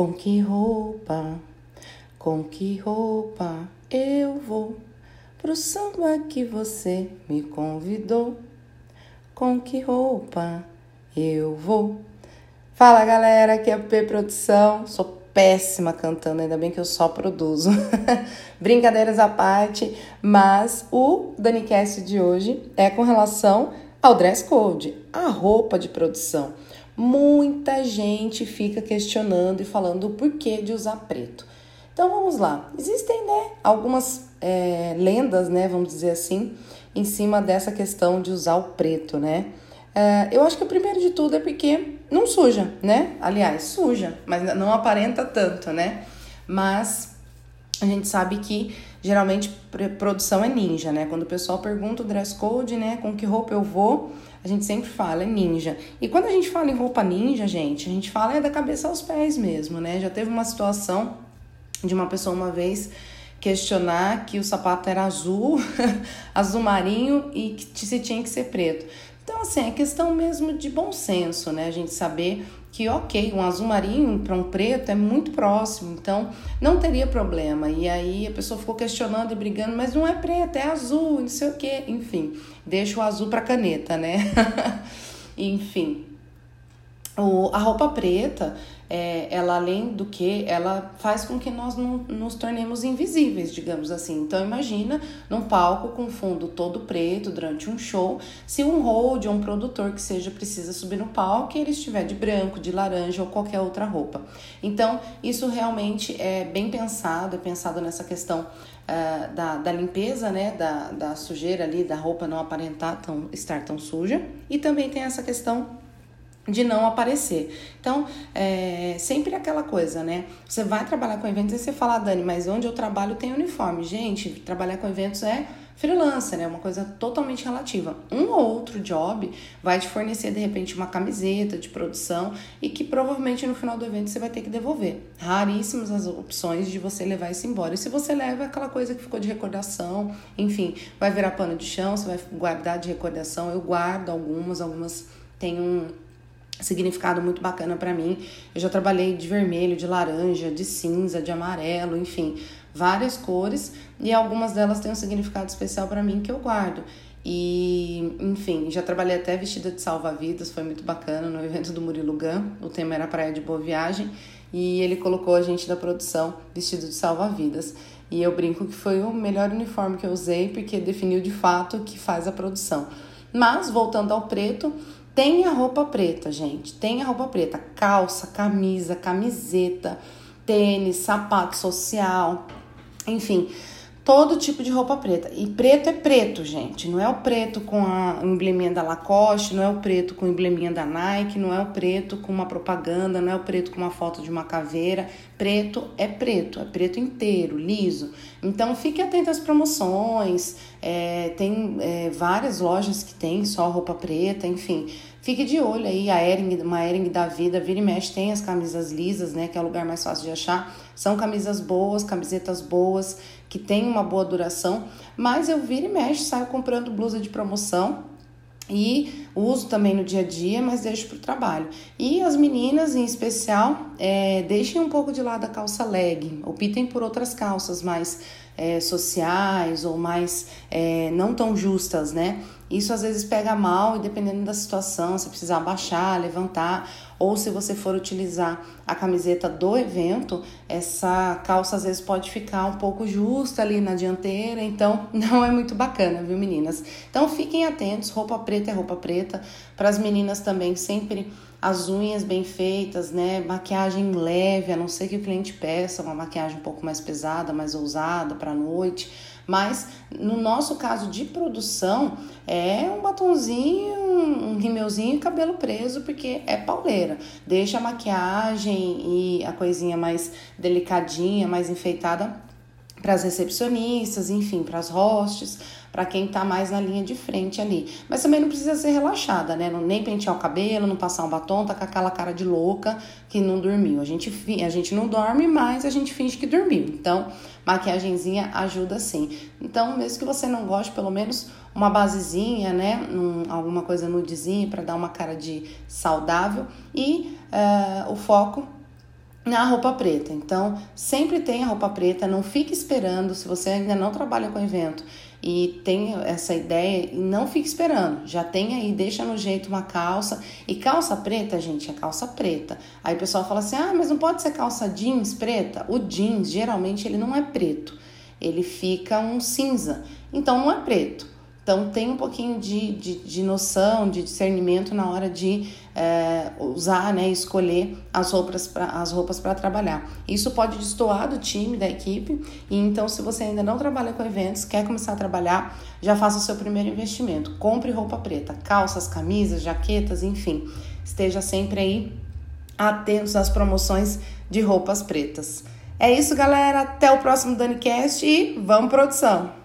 Com que roupa, com que roupa eu vou pro samba que você me convidou? Com que roupa eu vou? Fala galera, aqui é a P Produção. Sou péssima cantando, ainda bem que eu só produzo. Brincadeiras à parte, mas o DaniCast de hoje é com relação ao dress code, a roupa de produção. Muita gente fica questionando e falando o porquê de usar preto. Então vamos lá. Existem né, algumas é, lendas, né, vamos dizer assim, em cima dessa questão de usar o preto, né? É, eu acho que o primeiro de tudo é porque não suja, né? Aliás, suja, mas não aparenta tanto, né? Mas a gente sabe que geralmente produção é ninja, né? Quando o pessoal pergunta o dress code, né, com que roupa eu vou, a gente sempre fala é ninja. E quando a gente fala em roupa ninja, gente, a gente fala é da cabeça aos pés mesmo, né? Já teve uma situação de uma pessoa uma vez questionar que o sapato era azul, azul marinho e que se tinha que ser preto. Então, assim, é questão mesmo de bom senso, né? A gente saber que, ok, um azul marinho para um preto é muito próximo, então não teria problema. E aí a pessoa ficou questionando e brigando, mas não é preto, é azul, não sei o quê. Enfim, deixa o azul para caneta, né? Enfim, o, a roupa preta, é, ela além do que, ela faz com que nós não, nos tornemos invisíveis, digamos assim. Então imagina num palco com fundo todo preto durante um show, se um hold ou um produtor que seja precisa subir no palco e ele estiver de branco, de laranja ou qualquer outra roupa. Então isso realmente é bem pensado, é pensado nessa questão uh, da, da limpeza, né, da, da sujeira ali, da roupa não aparentar tão, estar tão suja. E também tem essa questão de não aparecer. Então, é sempre aquela coisa, né? Você vai trabalhar com eventos e você fala, ah, Dani, mas onde eu trabalho tem uniforme. Gente, trabalhar com eventos é freelancer, né? Uma coisa totalmente relativa. Um ou outro job vai te fornecer, de repente, uma camiseta de produção e que provavelmente no final do evento você vai ter que devolver. Raríssimas as opções de você levar isso embora. E se você leva é aquela coisa que ficou de recordação, enfim, vai virar pano de chão, você vai guardar de recordação. Eu guardo algumas, algumas têm um significado muito bacana para mim. Eu já trabalhei de vermelho, de laranja, de cinza, de amarelo, enfim, várias cores e algumas delas têm um significado especial para mim que eu guardo. E, enfim, já trabalhei até vestida de salva-vidas, foi muito bacana no evento do Murilo Gun. O tema era Praia de Boa Viagem e ele colocou a gente da produção vestido de salva-vidas. E eu brinco que foi o melhor uniforme que eu usei porque definiu de fato o que faz a produção. Mas, voltando ao preto, tem a roupa preta, gente. Tem a roupa preta. Calça, camisa, camiseta, tênis, sapato social. Enfim, todo tipo de roupa preta. E preto é preto, gente. Não é o preto com a embleminha da Lacoste, não é o preto com a embleminha da Nike, não é o preto com uma propaganda, não é o preto com uma foto de uma caveira. Preto é preto, é preto inteiro, liso. Então fique atento às promoções. É, tem é, várias lojas que tem só roupa preta, enfim. Fique de olho aí, a Ering, uma Ering da vida, vira e mexe, tem as camisas lisas, né? Que é o lugar mais fácil de achar. São camisas boas, camisetas boas que tem uma boa duração, mas eu viro e mexo, saio comprando blusa de promoção e uso também no dia a dia, mas deixo para o trabalho. E as meninas, em especial, é, deixem um pouco de lado a calça leg, optem por outras calças mais é, sociais ou mais é, não tão justas, né? Isso às vezes pega mal e dependendo da situação, você precisa abaixar, levantar, ou se você for utilizar a camiseta do evento, essa calça às vezes pode ficar um pouco justa ali na dianteira, então não é muito bacana, viu, meninas? Então fiquem atentos, roupa preta é roupa preta. Para as meninas também, sempre as unhas bem feitas, né? Maquiagem leve, a não ser que o cliente peça uma maquiagem um pouco mais pesada, mais ousada para noite mas no nosso caso de produção, é um batonzinho, um rímelzinho e cabelo preso, porque é pauleira. Deixa a maquiagem e a coisinha mais delicadinha, mais enfeitada para as recepcionistas, enfim, para as hostes para quem está mais na linha de frente ali. Mas também não precisa ser relaxada, né? Não, nem pentear o cabelo, não passar um batom, tá com aquela cara de louca que não dormiu. A gente, a gente não dorme, mas a gente finge que dormiu. Então, maquiagemzinha ajuda sim. Então, mesmo que você não goste, pelo menos uma basezinha, né? Um, alguma coisa nudezinha para dar uma cara de saudável. E uh, o foco na roupa preta. Então, sempre tenha roupa preta, não fique esperando. Se você ainda não trabalha com evento e tem essa ideia, não fique esperando. Já tem aí, deixa no jeito uma calça. E calça preta, gente, é calça preta. Aí o pessoal fala assim: ah, mas não pode ser calça jeans preta? O jeans, geralmente, ele não é preto, ele fica um cinza. Então, não é preto. Então, tem um pouquinho de, de, de noção, de discernimento na hora de é, usar, né, escolher as roupas para as roupas para trabalhar. Isso pode destoar do time, da equipe. E então, se você ainda não trabalha com eventos, quer começar a trabalhar, já faça o seu primeiro investimento. Compre roupa preta, calças, camisas, jaquetas, enfim. Esteja sempre aí atentos às promoções de roupas pretas. É isso, galera. Até o próximo DaniCast e vamos produção!